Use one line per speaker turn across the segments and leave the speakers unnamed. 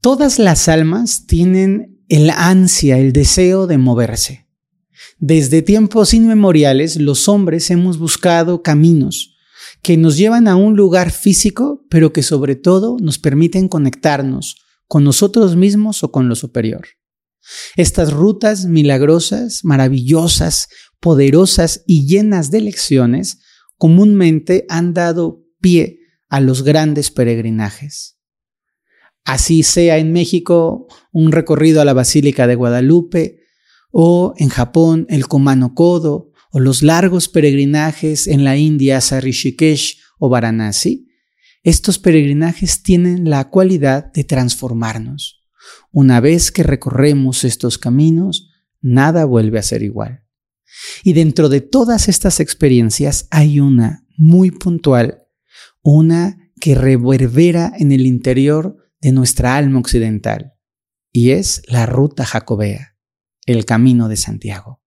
Todas las almas tienen el ansia, el deseo de moverse. Desde tiempos inmemoriales los hombres hemos buscado caminos que nos llevan a un lugar físico, pero que sobre todo nos permiten conectarnos con nosotros mismos o con lo superior. Estas rutas milagrosas, maravillosas, poderosas y llenas de lecciones comúnmente han dado pie a los grandes peregrinajes. Así sea en México un recorrido a la Basílica de Guadalupe, o en Japón el Kumano Kodo, o los largos peregrinajes en la India a Rishikesh o Varanasi, estos peregrinajes tienen la cualidad de transformarnos. Una vez que recorremos estos caminos, nada vuelve a ser igual. Y dentro de todas estas experiencias hay una muy puntual, una que reverbera en el interior de nuestra alma occidental, y es la ruta jacobea, el camino de Santiago.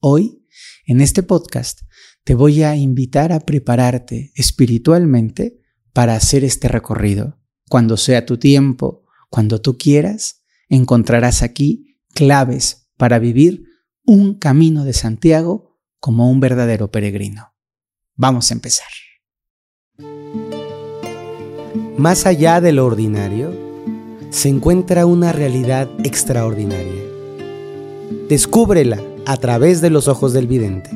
Hoy, en este podcast, te voy a invitar a prepararte espiritualmente para hacer este recorrido. Cuando sea tu tiempo, cuando tú quieras, encontrarás aquí claves para vivir un camino de Santiago como un verdadero peregrino. Vamos a empezar.
Más allá de lo ordinario, se encuentra una realidad extraordinaria. Descúbrela a través de los ojos del vidente.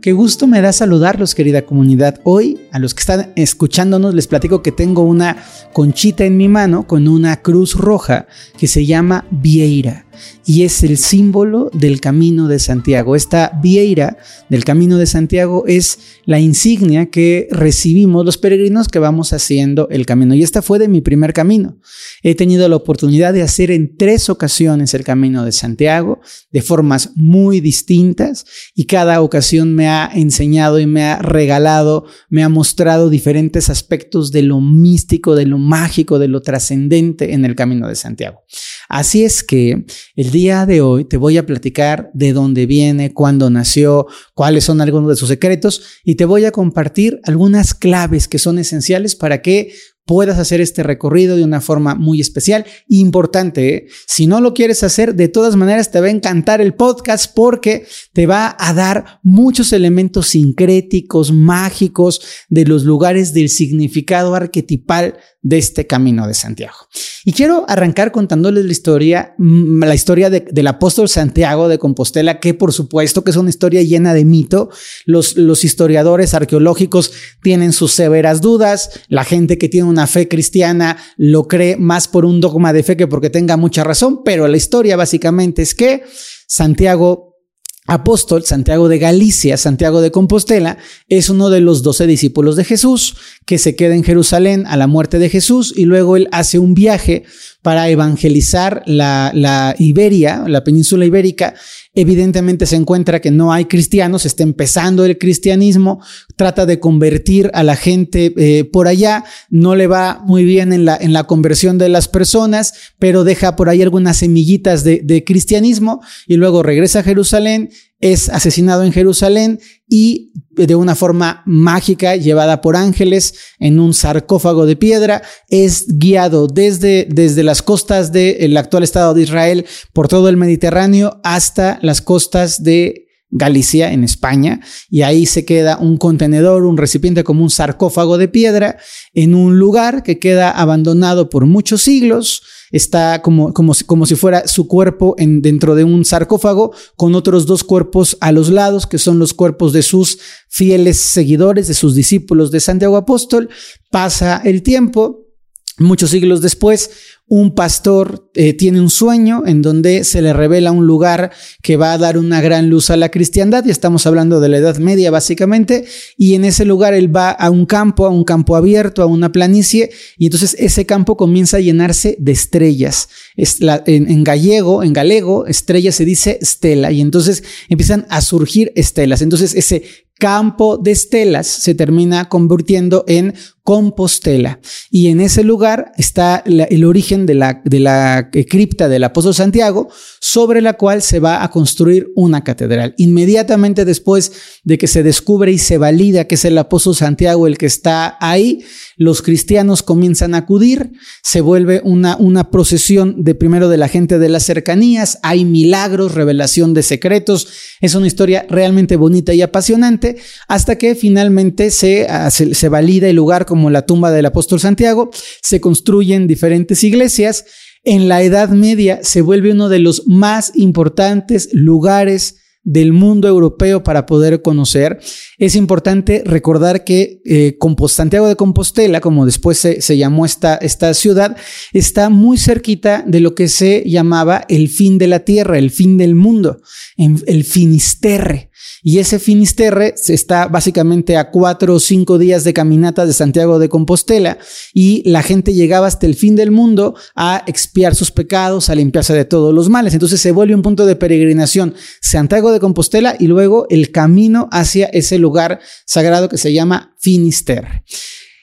Qué gusto me da saludarlos, querida comunidad. Hoy, a los que están escuchándonos, les platico que tengo una conchita en mi mano con una cruz roja que se llama Vieira y es el símbolo del camino de Santiago. Esta vieira del camino de Santiago es la insignia que recibimos los peregrinos que vamos haciendo el camino. Y esta fue de mi primer camino. He tenido la oportunidad de hacer en tres ocasiones el camino de Santiago de formas muy distintas y cada ocasión me ha enseñado y me ha regalado, me ha mostrado diferentes aspectos de lo místico, de lo mágico, de lo trascendente en el camino de Santiago. Así es que el día de hoy te voy a platicar de dónde viene, cuándo nació, cuáles son algunos de sus secretos y te voy a compartir algunas claves que son esenciales para que puedas hacer este recorrido de una forma muy especial. Importante, ¿eh? si no lo quieres hacer, de todas maneras te va a encantar el podcast porque te va a dar muchos elementos sincréticos, mágicos de los lugares del significado arquetipal de este camino de Santiago. Y quiero arrancar contándoles la historia, mm, la historia del apóstol Santiago de Compostela, que por supuesto que es una historia llena de mito. Los, los historiadores arqueológicos tienen sus severas dudas. La gente que tiene una fe cristiana lo cree más por un dogma de fe que porque tenga mucha razón, pero la historia básicamente es que Santiago apóstol, Santiago de Galicia, Santiago de Compostela, es uno de los doce discípulos de Jesús que se queda en Jerusalén a la muerte de Jesús y luego él hace un viaje para evangelizar la, la Iberia, la península ibérica. Evidentemente se encuentra que no hay cristianos, está empezando el cristianismo, trata de convertir a la gente eh, por allá, no le va muy bien en la, en la conversión de las personas, pero deja por ahí algunas semillitas de, de cristianismo y luego regresa a Jerusalén es asesinado en Jerusalén y de una forma mágica, llevada por ángeles en un sarcófago de piedra, es guiado desde, desde las costas del actual Estado de Israel por todo el Mediterráneo hasta las costas de Galicia, en España, y ahí se queda un contenedor, un recipiente como un sarcófago de piedra, en un lugar que queda abandonado por muchos siglos, está como, como, si, como si fuera su cuerpo en, dentro de un sarcófago con otros dos cuerpos a los lados, que son los cuerpos de sus fieles seguidores, de sus discípulos de Santiago Apóstol. Pasa el tiempo, Muchos siglos después, un pastor eh, tiene un sueño en donde se le revela un lugar que va a dar una gran luz a la cristiandad, y estamos hablando de la Edad Media básicamente, y en ese lugar él va a un campo, a un campo abierto, a una planicie, y entonces ese campo comienza a llenarse de estrellas. en, en, gallego, en galego, estrella se dice estela, y entonces empiezan a surgir estelas. Entonces ese campo de estelas se termina convirtiendo en Compostela. Y en ese lugar está el origen de la, de la cripta del apóstol Santiago, sobre la cual se va a construir una catedral. Inmediatamente después de que se descubre y se valida que es el apóstol Santiago el que está ahí, los cristianos comienzan a acudir, se vuelve una, una procesión de primero de la gente de las cercanías, hay milagros, revelación de secretos, es una historia realmente bonita y apasionante, hasta que finalmente se, ah, se, se valida el lugar como la tumba del apóstol Santiago, se construyen diferentes iglesias, en la Edad Media se vuelve uno de los más importantes lugares del mundo europeo para poder conocer. Es importante recordar que eh, Santiago de Compostela, como después se, se llamó esta, esta ciudad, está muy cerquita de lo que se llamaba el fin de la tierra, el fin del mundo, el Finisterre. Y ese Finisterre está básicamente a cuatro o cinco días de caminata de Santiago de Compostela y la gente llegaba hasta el fin del mundo a expiar sus pecados, a limpiarse de todos los males. Entonces se vuelve un punto de peregrinación Santiago de Compostela y luego el camino hacia ese lugar sagrado que se llama Finisterre.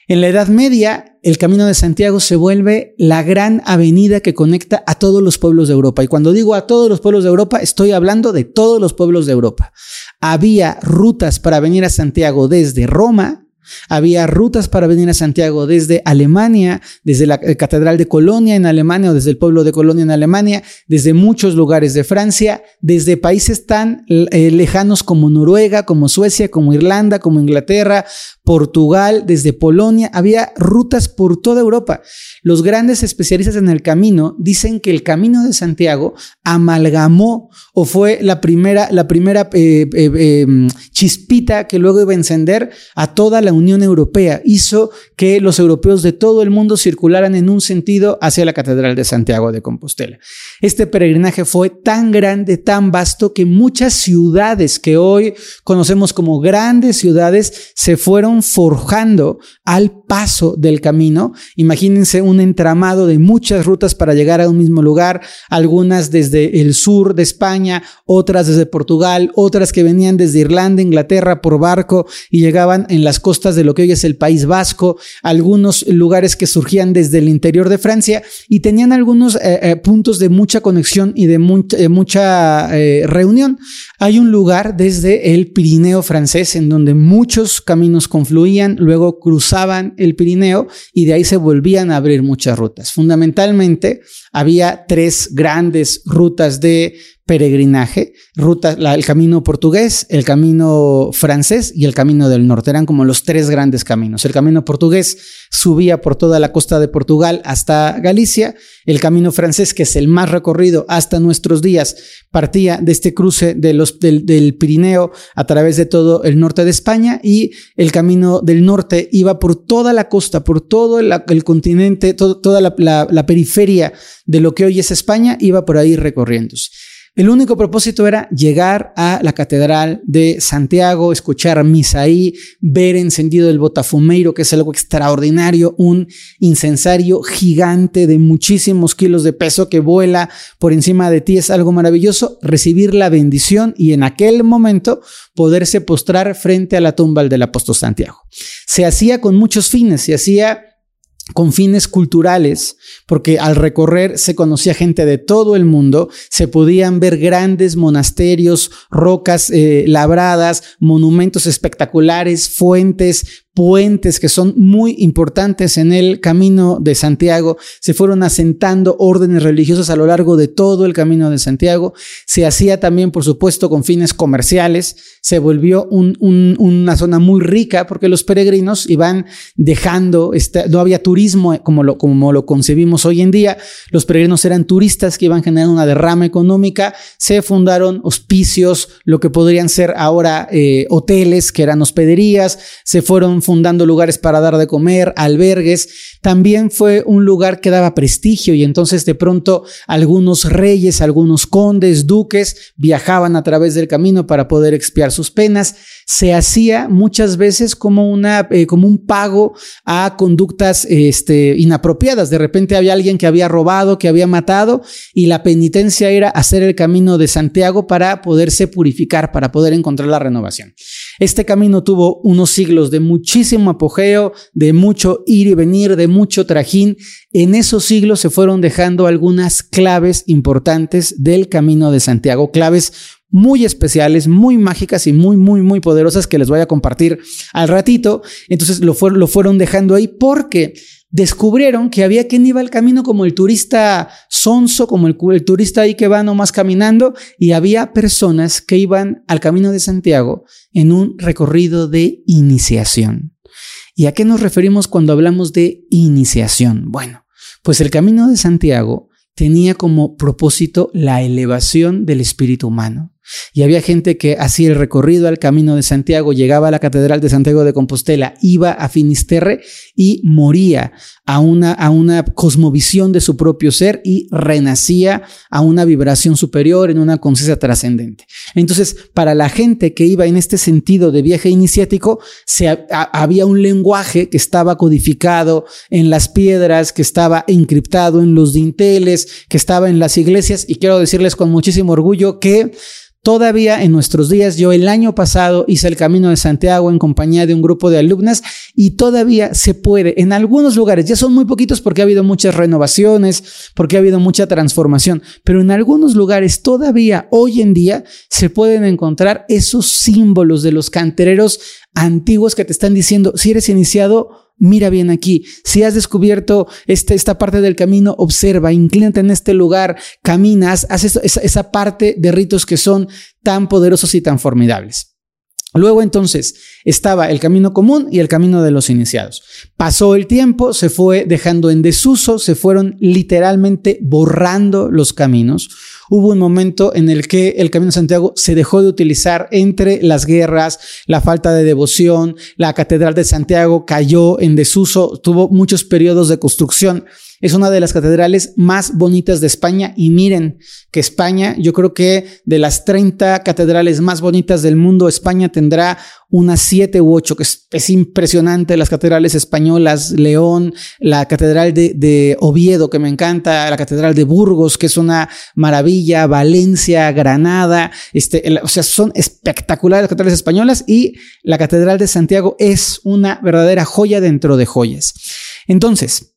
En la Edad Media, el Camino de Santiago se vuelve la gran avenida que conecta a todos los pueblos de Europa. Y cuando digo a todos los pueblos de Europa, estoy hablando de todos los pueblos de Europa. Había rutas para venir a Santiago desde Roma, había rutas para venir a Santiago desde Alemania, desde la eh, Catedral de Colonia en Alemania o desde el pueblo de Colonia en Alemania, desde muchos lugares de Francia, desde países tan eh, lejanos como Noruega, como Suecia, como Irlanda, como Inglaterra, Portugal, desde Polonia. Había rutas por toda Europa. Los grandes especialistas en el camino dicen que el camino de Santiago amalgamó o fue la primera, la primera eh, em, chispita que luego iba a encender a toda la Unión Europea hizo que los europeos de todo el mundo circularan en un sentido hacia la Catedral de Santiago de Compostela. Este peregrinaje fue tan grande, tan vasto, que muchas ciudades que hoy conocemos como grandes ciudades se fueron forjando al paso del camino. Imagínense un entramado de muchas rutas para llegar a un mismo lugar, algunas desde el sur de España, otras desde Portugal, otras que venían desde Irlanda, Inglaterra por barco y llegaban en las costas de lo que hoy es el País Vasco, algunos lugares que surgían desde el interior de Francia y tenían algunos eh, eh, puntos de mucha conexión y de eh, mucha reunión. Hay un lugar desde el Pirineo francés en donde muchos caminos confluían, luego cruzaban el Pirineo y de ahí se volvían a abrir muchas rutas. Fundamentalmente había tres grandes rutas de peregrinaje, ruta, el camino portugués, el camino francés y el camino del norte. Eran como los tres grandes caminos. El camino portugués subía por toda la costa de Portugal hasta Galicia. El camino francés, que es el más recorrido hasta nuestros días, partía de este cruce del, Pirineo a través de todo el norte de España y el camino del norte iba por toda la costa, por todo el, continente, toda la periferia de lo que hoy es España, iba por ahí recorriéndose. El único propósito era llegar a la Catedral de Santiago, escuchar misa ahí, ver encendido el botafumeiro, que es algo extraordinario, un incensario gigante de muchísimos kilos de peso que vuela por encima de ti, es algo maravilloso, recibir la bendición y en aquel momento poderse postrar frente a la tumba del apóstol Santiago. Se hacía con muchos fines, se hacía con fines culturales, porque al recorrer se conocía gente de todo el mundo, se podían ver grandes monasterios, rocas eh, labradas, monumentos espectaculares, fuentes, puentes que son muy importantes en el camino de Santiago, se fueron asentando órdenes religiosas a lo largo de todo el camino de Santiago, se hacía también, por supuesto, con fines comerciales, se volvió una zona muy rica porque los peregrinos iban dejando, este, no había turismo como lo, como lo concebimos hoy en día, los peregrinos eran turistas que iban generando una derrama económica, se fundaron hospicios, lo que podrían ser ahora eh, hoteles, que eran hospederías, se fueron fundando lugares para dar de comer, albergues. También fue un lugar que daba prestigio y entonces de pronto algunos reyes, algunos condes, duques viajaban a través del camino para poder expiar sus penas. se hacía muchas veces como, una, eh, como un pago a conductas este, inapropiadas. De repente había alguien que había robado, que había matado, y la penitencia era hacer el camino de Santiago para poderse purificar, para poder encontrar la renovación. Este camino tuvo unos siglos de muchísimo apogeo, de mucho ir y venir, de mucho trajín. En esos siglos se fueron dejando algunas claves importantes del camino de Santiago, claves muy especiales, muy mágicas y muy, muy, muy poderosas que les voy a compartir al ratito. Entonces lo, lo fueron dejando ahí porque descubrieron que había quien iba al camino como el turista sonso, como el, turista ahí que va nomás caminando, y había personas que iban al camino de Santiago en un recorrido de iniciación. ¿Y a qué nos referimos cuando hablamos de iniciación? Bueno, pues el camino de Santiago tenía como propósito la elevación del espíritu humano. Y había gente que hacía el recorrido al camino de Santiago, llegaba a la Catedral de Santiago de Compostela, iba a Finisterre y moría a una, a una cosmovisión de su propio ser y renacía a una vibración superior en una conciencia trascendente. Entonces, para la gente que iba en este sentido de viaje iniciático, se, había un lenguaje que estaba codificado en las piedras, que estaba encriptado en los dinteles, que estaba en las iglesias y quiero decirles con muchísimo orgullo que Todavía en nuestros días, yo el año pasado hice el Camino de Santiago en compañía de un grupo de alumnas y todavía se puede, en algunos lugares, ya son muy poquitos porque ha habido muchas renovaciones, porque ha habido mucha transformación, pero en algunos lugares todavía hoy en día se pueden encontrar esos símbolos de los cantereros antiguos que te están diciendo, si eres iniciado, mira bien aquí. Si has descubierto este, esta parte del camino, observa, inclínate en este lugar, caminas, haz esa, esa parte de ritos que son tan poderosos y tan formidables. Luego entonces estaba el camino común y el camino de los iniciados. Pasó el tiempo, se fue dejando en desuso, se fueron literalmente borrando los caminos. Hubo un momento en el que el Camino de Santiago se dejó de utilizar entre las guerras, la falta de devoción, la Catedral de Santiago cayó en desuso, tuvo muchos periodos de construcción. Es una de las catedrales más bonitas de España y miren que España, yo creo que de las 30 catedrales más bonitas del mundo, España tendrá unas 7 u 8, que es, impresionante, las catedrales españolas, León, la catedral de, Oviedo, que me encanta, la catedral de Burgos, que es una maravilla, Valencia, Granada, este, o sea, son espectaculares las catedrales españolas y la catedral de Santiago es una verdadera joya dentro de joyas. Entonces,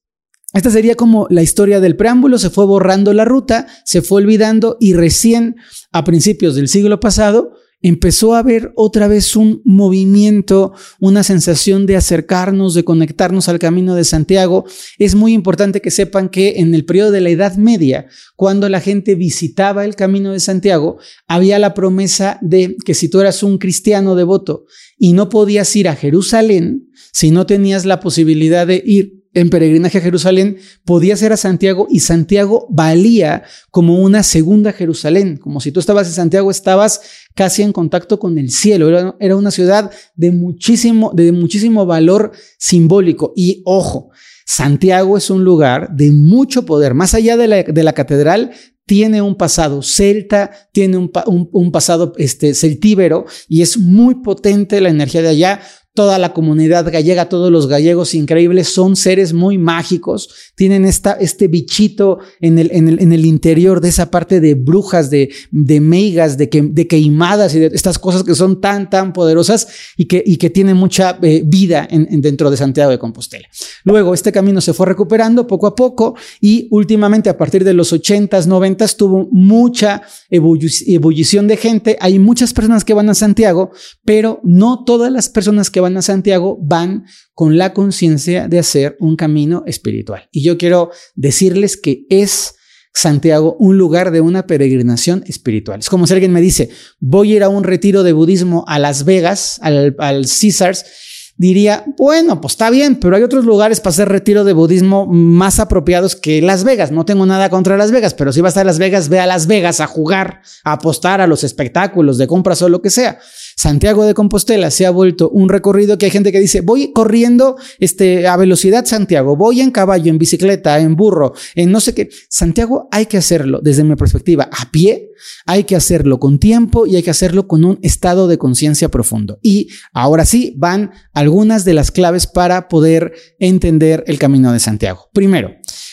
esta sería como la historia del preámbulo, se fue borrando la ruta, se fue olvidando y recién a principios del siglo pasado empezó a haber otra vez un movimiento, una sensación de acercarnos, de conectarnos al camino de Santiago. Es muy importante que sepan que en el periodo de la Edad Media, cuando la gente visitaba el camino de Santiago, había la promesa de que si tú eras un cristiano devoto y no podías ir a Jerusalén, si no tenías la posibilidad de ir en peregrinaje a Jerusalén podía ser a Santiago y Santiago valía como una segunda Jerusalén, como si tú estabas en Santiago estabas casi en contacto con el cielo, era, era una ciudad de muchísimo, de muchísimo valor simbólico. Y ojo, Santiago es un lugar de mucho poder, más allá de la, de la catedral, tiene un pasado. Celta, tiene un, un, pasado este, celtíbero y es muy potente la energía de allá toda la comunidad gallega, todos los gallegos increíbles, son seres muy mágicos, tienen esta, este bichito en el, en, el, en el interior de esa parte de brujas, de, de meigas, de, que, de queimadas y de estas cosas que son tan, tan poderosas y que, y que tienen mucha eh, vida en, dentro de Santiago de Compostela. Luego, este camino se fue recuperando poco a poco y últimamente a partir de los 80s, 90s tuvo mucha ebullición de gente. Hay muchas personas que van a Santiago, pero no todas las personas que van a Santiago van con la conciencia de hacer un camino espiritual. Y yo quiero decirles que es Santiago un lugar de una peregrinación espiritual. Es como si alguien me dice, voy a ir a un retiro de budismo a Las Vegas, al, al Caesars, diría, bueno, pues está bien, pero hay otros lugares para hacer retiro de budismo más apropiados que Las Vegas. No tengo nada contra Las Vegas, pero si vas a Las Vegas, ve a Las Vegas a jugar, a apostar a los espectáculos de compras o lo que sea. Santiago de Compostela se ha vuelto un recorrido que hay gente que dice, voy corriendo este, a velocidad Santiago, voy en caballo, en bicicleta, en burro, en no sé qué. Santiago hay que hacerlo desde mi perspectiva a pie, hay que hacerlo con tiempo y hay que hacerlo con un estado de conciencia profundo. Y ahora sí van algunas de las claves para poder entender el camino de Santiago. Primero,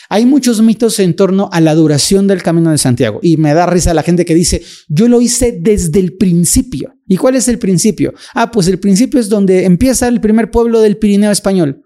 hay muchos mitos en torno a la duración del Camino de Santiago y me da risa la gente que dice, yo lo hice desde el principio. ¿Y cuál es el principio? Ah, pues el principio es donde empieza el primer pueblo del Pirineo español.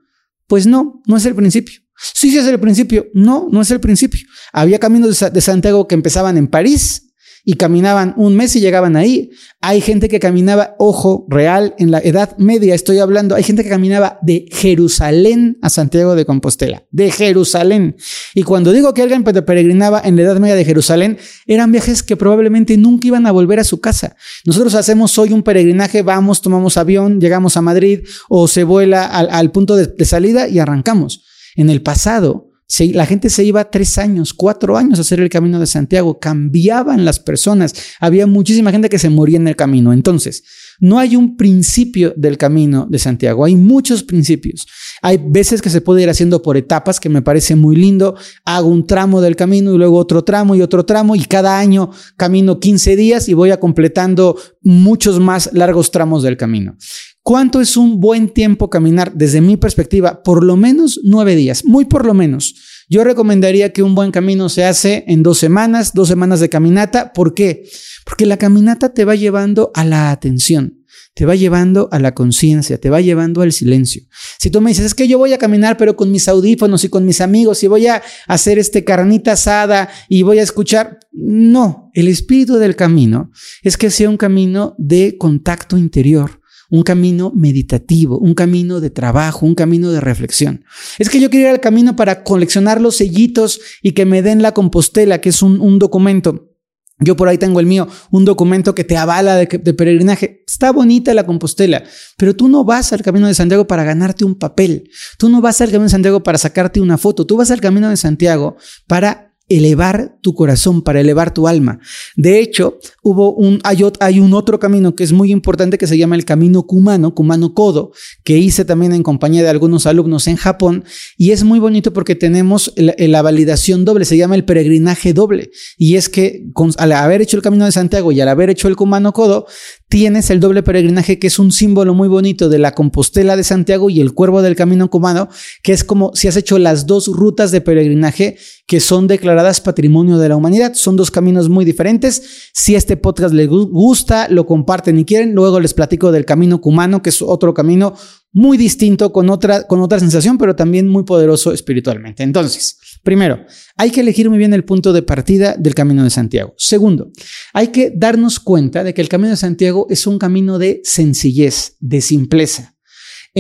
Pues no, no es el principio. Sí, sí es el principio. No, no es el principio. Había caminos de Santiago que empezaban en París, y caminaban un mes y llegaban ahí. Hay gente que caminaba, ojo, real, en la Edad Media estoy hablando, hay gente que caminaba de Jerusalén a Santiago de Compostela, de Jerusalén. Y cuando digo que alguien peregrinaba en la Edad Media de Jerusalén, eran viajes que probablemente nunca iban a volver a su casa. Nosotros hacemos hoy un peregrinaje, vamos, tomamos avión, llegamos a Madrid o se vuela al, punto de salida y arrancamos. En el pasado, la gente se iba tres años, cuatro años a hacer el camino de Santiago, cambiaban las personas, había muchísima gente que se moría en el camino. Entonces, no hay un principio del camino de Santiago, hay muchos principios. Hay veces que se puede ir haciendo por etapas, que me parece muy lindo. Hago un tramo del camino y luego otro tramo y otro tramo y cada año camino 15 días y voy a completando muchos más largos tramos del camino. ¿Cuánto es un buen tiempo caminar? Desde mi perspectiva, por lo menos nueve días, muy por lo menos. Yo recomendaría que un buen camino se hace en dos semanas, dos semanas de caminata. ¿Por qué? Porque la caminata te va llevando a la atención te va llevando a la conciencia, te va llevando al silencio. Si tú me dices, es que yo voy a caminar, pero con mis audífonos y con mis amigos, y voy a hacer este carnita asada y voy a escuchar, no, el espíritu del camino es que sea un camino de contacto interior un camino meditativo, un camino de trabajo, un camino de reflexión. Es que yo quiero ir al camino para coleccionar los sellitos y que me den la compostela, que es un, documento. Yo por ahí tengo el mío, un documento que te avala de, de, peregrinaje. Está bonita la Compostela, pero tú no vas al Camino de Santiago para ganarte un papel. Tú no vas al Camino de Santiago para sacarte una foto. Tú vas al Camino de Santiago para elevar tu corazón, para elevar tu alma. De hecho, hubo un, hay, un otro camino que es muy importante que se llama el camino Kumano, Kumano Kodo, que hice también en compañía de algunos alumnos en Japón y es muy bonito porque tenemos la, validación doble, se llama el peregrinaje doble y es que al haber hecho el camino de Santiago y al haber hecho el Kumano Kodo, tienes el doble peregrinaje que es un símbolo muy bonito de la Compostela de Santiago y el cuervo del camino Kumano, que es como si has hecho las dos rutas de peregrinaje que son declaradas patrimonio de la humanidad. Son dos caminos muy diferentes. Si este podcast les gusta, lo comparten y quieren, luego les platico del camino cumano, que es otro camino muy distinto, con otra, con otra sensación, pero también muy poderoso espiritualmente. Entonces, primero, hay que elegir muy bien el punto de partida del Camino de Santiago. Segundo, hay que darnos cuenta de que el Camino de Santiago es un camino de sencillez, de simpleza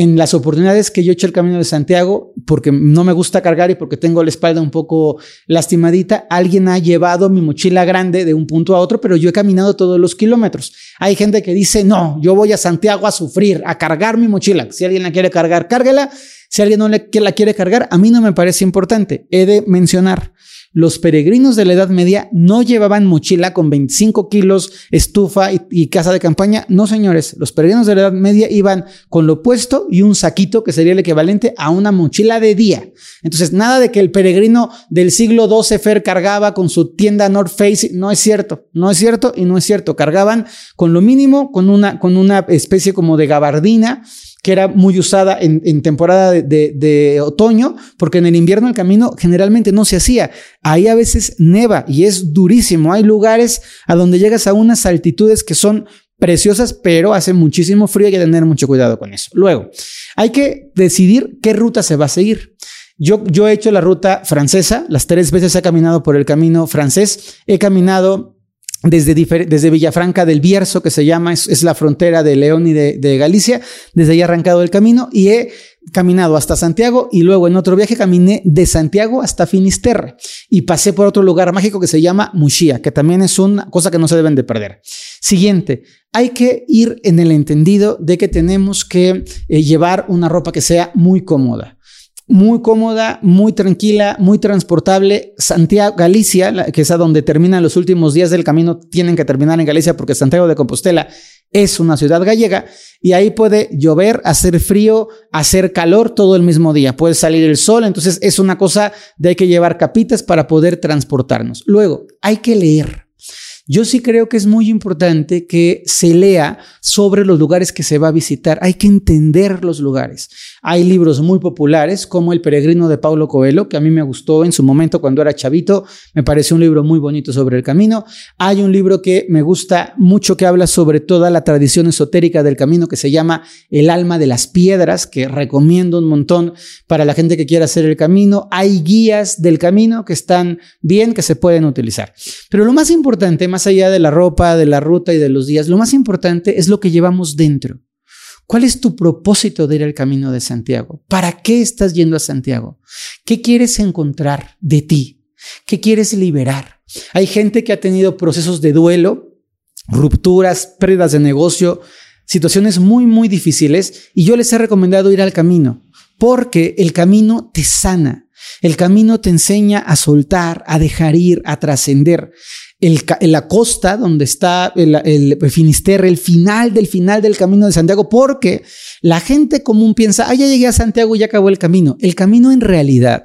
en las oportunidades que yo he hecho el camino de Santiago, porque no me gusta cargar y porque tengo la espalda un poco lastimadita, alguien ha llevado mi mochila grande de un punto a otro, pero yo he caminado todos los kilómetros. Hay gente que dice, no, yo voy a Santiago a sufrir, a cargar mi mochila. Si alguien la quiere cargar, cárguela. Si alguien no la quiere cargar, a mí no me parece importante. He de mencionar los peregrinos de la Edad Media no llevaban mochila con 25 kilos, estufa y, casa de campaña. No, señores, los peregrinos de la Edad Media iban con lo puesto y un saquito que sería el equivalente a una mochila de día. Entonces, nada de que el peregrino del siglo XII Fer cargaba con su tienda North Face. No es cierto, no es cierto y no es cierto. Cargaban con lo mínimo, con una, con una especie como de gabardina que era muy usada en, temporada de, otoño, porque en el invierno el camino generalmente no se hacía. Ahí a veces neva y es durísimo. Hay lugares a donde llegas a unas altitudes que son preciosas, pero hace muchísimo frío y hay que tener mucho cuidado con eso. Luego, hay que decidir qué ruta se va a seguir. Yo, yo he hecho la ruta francesa, las tres veces he caminado por el camino francés, he caminado desde, desde Villafranca del Bierzo, que se llama, es, la frontera de León y de, Galicia, desde ahí arrancado el camino y he caminado hasta Santiago y luego en otro viaje caminé de Santiago hasta Finisterre y pasé por otro lugar mágico que se llama Muxía, que también es una cosa que no se deben de perder. Siguiente, hay que ir en el entendido de que tenemos que eh, llevar una ropa que sea muy cómoda. Muy cómoda, muy tranquila, muy transportable. Santiago, Galicia, que es a donde terminan los últimos días del camino, tienen que terminar en Galicia porque Santiago de Compostela es una ciudad gallega y ahí puede llover, hacer frío, hacer calor todo el mismo día. Puede salir el sol, entonces es una cosa de hay que llevar capitas para poder transportarnos. Luego, hay que leer. Yo sí creo que es muy importante que se lea sobre los lugares que se va a visitar. Hay que entender los lugares. Hay libros muy populares como El peregrino de Paulo Coelho, que a mí me gustó en su momento cuando era chavito. Me pareció un libro muy bonito sobre el camino. Hay un libro que me gusta mucho que habla sobre toda la tradición esotérica del camino que se llama El alma de las piedras, que recomiendo un montón para la gente que quiera hacer el camino. Hay guías del camino que están bien, que se pueden utilizar. Pero lo más importante, más allá de la ropa, de la ruta y de los días, lo más importante es lo que llevamos dentro. ¿Cuál es tu propósito de ir al camino de Santiago? ¿Para qué estás yendo a Santiago? ¿Qué quieres encontrar de ti? ¿Qué quieres liberar? Hay gente que ha tenido procesos de duelo, rupturas, pérdidas de negocio, situaciones muy, muy difíciles y yo les he recomendado ir al camino porque el camino te sana. El camino te enseña a soltar, a dejar ir, a trascender el, la costa donde está el, el, Finisterre, el final del final del camino de Santiago, porque la gente común piensa, ah, ya llegué a Santiago y ya acabó el camino. El camino en realidad,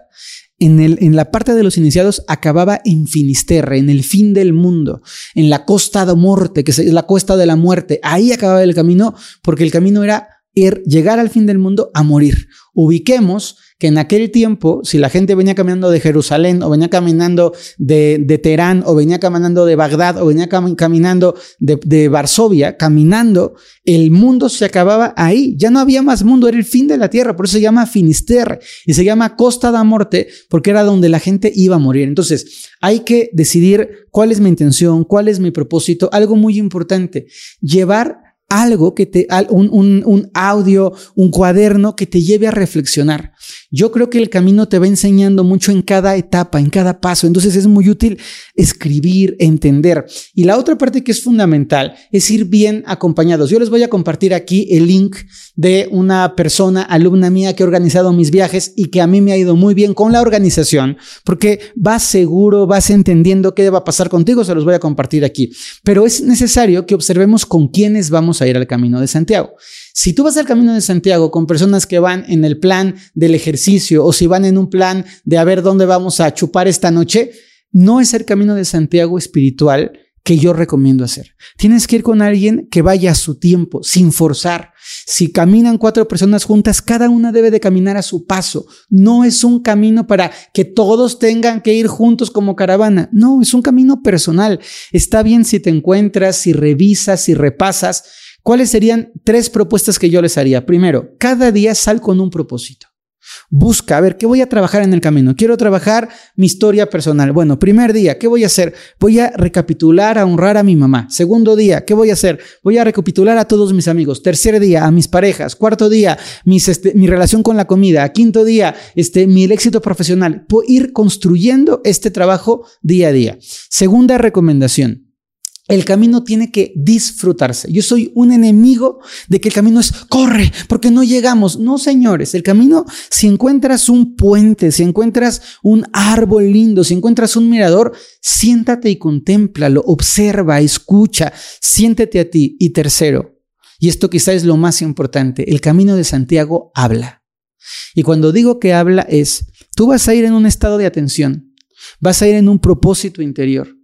en, el, en la parte de los iniciados, acababa en Finisterre, en el fin del mundo, en la costa de muerte, que es la costa de la muerte. Ahí acababa el camino, porque el camino era ir, llegar al fin del mundo a morir. Ubiquemos que en aquel tiempo, si la gente venía caminando de Jerusalén o venía caminando de, de Teherán o venía caminando de Bagdad o venía caminando de, de, Varsovia, caminando, el mundo se acababa ahí. Ya no había más mundo, era el fin de la tierra. Por eso se llama Finisterre y se llama Costa da Morte porque era donde la gente iba a morir. Entonces, hay que decidir cuál es mi intención, cuál es mi propósito. Algo muy importante, llevar algo que te, un, un, audio, un cuaderno que te lleve a reflexionar. Yo creo que el camino te va enseñando mucho en cada etapa, en cada paso. Entonces es muy útil escribir, entender. Y la otra parte que es fundamental es ir bien acompañados. Yo les voy a compartir aquí el link de una persona, alumna mía que ha organizado mis viajes y que a mí me ha ido muy bien con la organización, porque vas seguro, vas entendiendo qué va a pasar contigo, se los voy a compartir aquí. Pero es necesario que observemos con quiénes vamos a ir al camino de Santiago. Si tú vas al camino de Santiago con personas que van en el plan del ejercicio o si van en un plan de a ver dónde vamos a chupar esta noche, no es el camino de Santiago espiritual que yo recomiendo hacer. Tienes que ir con alguien que vaya a su tiempo, sin forzar. Si caminan cuatro personas juntas, cada una debe de caminar a su paso. No es un camino para que todos tengan que ir juntos como caravana. No, es un camino personal. Está bien si te encuentras, si revisas, si repasas, ¿Cuáles serían tres propuestas que yo les haría? Primero, cada día sal con un propósito. Busca, a ver, ¿qué voy a trabajar en el camino? Quiero trabajar mi historia personal. Bueno, primer día, ¿qué voy a hacer? Voy a recapitular, a honrar a mi mamá. Segundo día, ¿qué voy a hacer? Voy a recapitular a todos mis amigos. Tercer día, a mis parejas. Cuarto día, este, mi relación con la comida. Quinto día, este, mi éxito profesional. Puedo ir construyendo este trabajo día a día. Segunda recomendación. El camino tiene que disfrutarse. Yo soy un enemigo de que el camino es corre porque no llegamos. No, señores, el camino, si encuentras un puente, si encuentras un árbol lindo, si encuentras un mirador, siéntate y contémplalo, observa, escucha, siéntete a ti. Y tercero, y esto quizá es lo más importante, el camino de Santiago habla. Y cuando digo que habla es, tú vas a ir en un estado de atención, vas a ir en un propósito interior.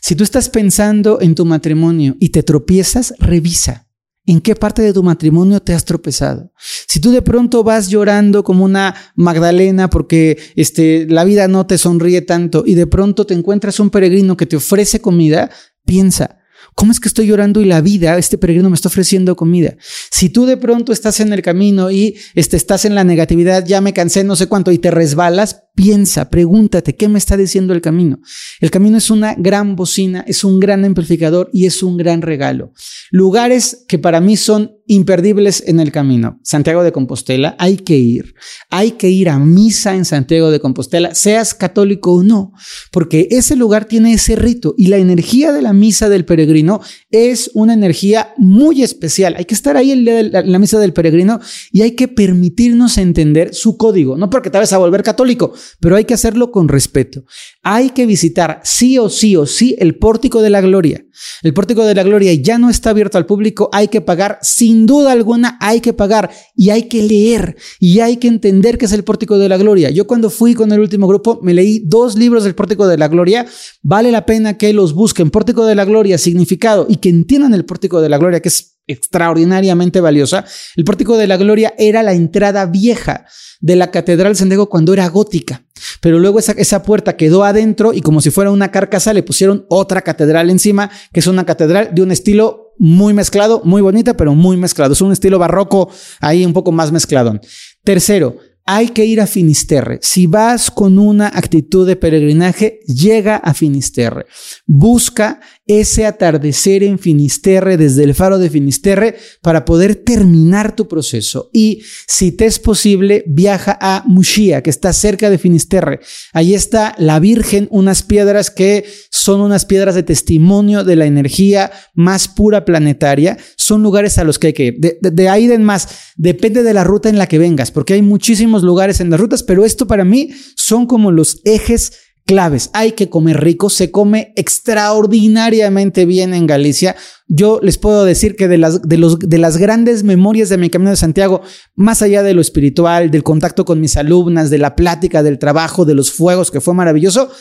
Si tú estás pensando en tu matrimonio y te tropiezas, revisa. ¿En qué parte de tu matrimonio te has tropezado? Si tú de pronto vas llorando como una Magdalena porque este, la vida no te sonríe tanto y de pronto te encuentras un peregrino que te ofrece comida, piensa, ¿Cómo es que estoy llorando y la vida, este peregrino me está ofreciendo comida? Si tú de pronto estás en el camino y este, estás en la negatividad, ya me cansé, no sé cuánto, y te resbalas, piensa, pregúntate, ¿qué me está diciendo el camino? El camino es una gran bocina, es un gran amplificador y es un gran regalo. Lugares que para mí son imperdibles en el camino. Santiago de Compostela, hay que ir. Hay que ir a misa en Santiago de Compostela, seas católico o no, porque ese lugar tiene ese rito y la energía de la misa del peregrino es una energía muy especial. Hay que estar ahí en la, misa del peregrino y hay que permitirnos entender su código, no porque te vas a volver católico, pero hay que hacerlo con respeto. Hay que visitar sí o sí o sí el pórtico de la gloria. El pórtico de la gloria ya no está abierto al público, hay que pagar, sin duda alguna hay que pagar y hay que leer y hay que entender qué es el pórtico de la gloria. Yo cuando fui con el último grupo me leí dos libros del pórtico de la gloria, vale la pena que los busquen. Pórtico de la gloria, significado y que entiendan el pórtico de la gloria, que es extraordinariamente valiosa. El pórtico de la gloria era la entrada vieja de la Catedral San Diego cuando era gótica. Pero luego esa, esa, puerta quedó adentro y como si fuera una carcasa le pusieron otra catedral encima, que es una catedral de un estilo muy mezclado, muy bonita, pero muy mezclado. Es un estilo barroco ahí un poco más mezclado. Tercero, hay que ir a Finisterre. Si vas con una actitud de peregrinaje, llega a Finisterre. Busca ese atardecer en Finisterre desde el faro de Finisterre para poder terminar tu proceso. Y si te es posible, viaja a Mushia, que está cerca de Finisterre. Ahí está la Virgen, unas piedras que son unas piedras de testimonio de la energía más pura planetaria. Son lugares a los que hay que ir. De, de ahí en más, depende de la ruta en la que vengas, porque hay muchísimos lugares en las rutas, pero esto para mí son como los ejes claves. Hay que comer rico, se come extraordinariamente bien en Galicia. Yo les puedo decir que de las, de, los, de las grandes memorias de mi Camino de Santiago, más allá de lo espiritual, del contacto con mis alumnas, de la plática, del trabajo, de los fuegos, que fue maravilloso,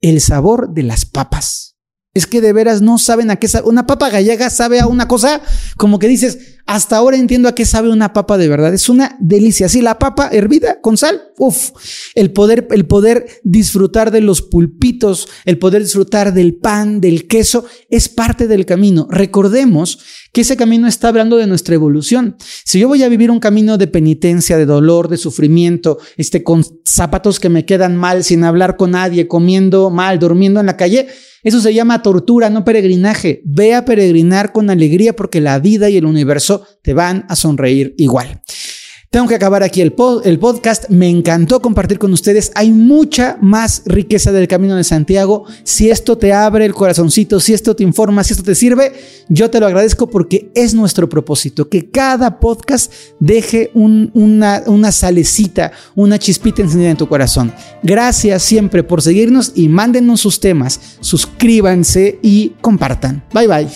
el sabor de las papas. Es que de veras no saben a qué sabe. Una papa gallega sabe a una cosa como que dices, hasta ahora entiendo a qué sabe una papa de verdad. Es una delicia. Sí, la papa hervida con sal. Uf, el poder, el poder disfrutar de los pulpitos, el poder disfrutar del pan, del queso, es parte del camino. Recordemos que ese camino está hablando de nuestra evolución. Si yo voy a vivir un camino de penitencia, de dolor, de sufrimiento, este, con zapatos que me quedan mal, sin hablar con nadie, comiendo mal, durmiendo en la calle, eso se llama tortura, no peregrinaje. Ve a peregrinar con alegría porque la vida y el universo te van a sonreír igual. Tengo que acabar aquí el, el, podcast. Me encantó compartir con ustedes. Hay mucha más riqueza del Camino de Santiago. Si esto te abre el corazoncito, si esto te informa, si esto te sirve, yo te lo agradezco porque es nuestro propósito. Que cada podcast deje una, una salecita, una chispita encendida en tu corazón. Gracias siempre por seguirnos y mándenos sus temas. Suscríbanse y compartan. Bye bye.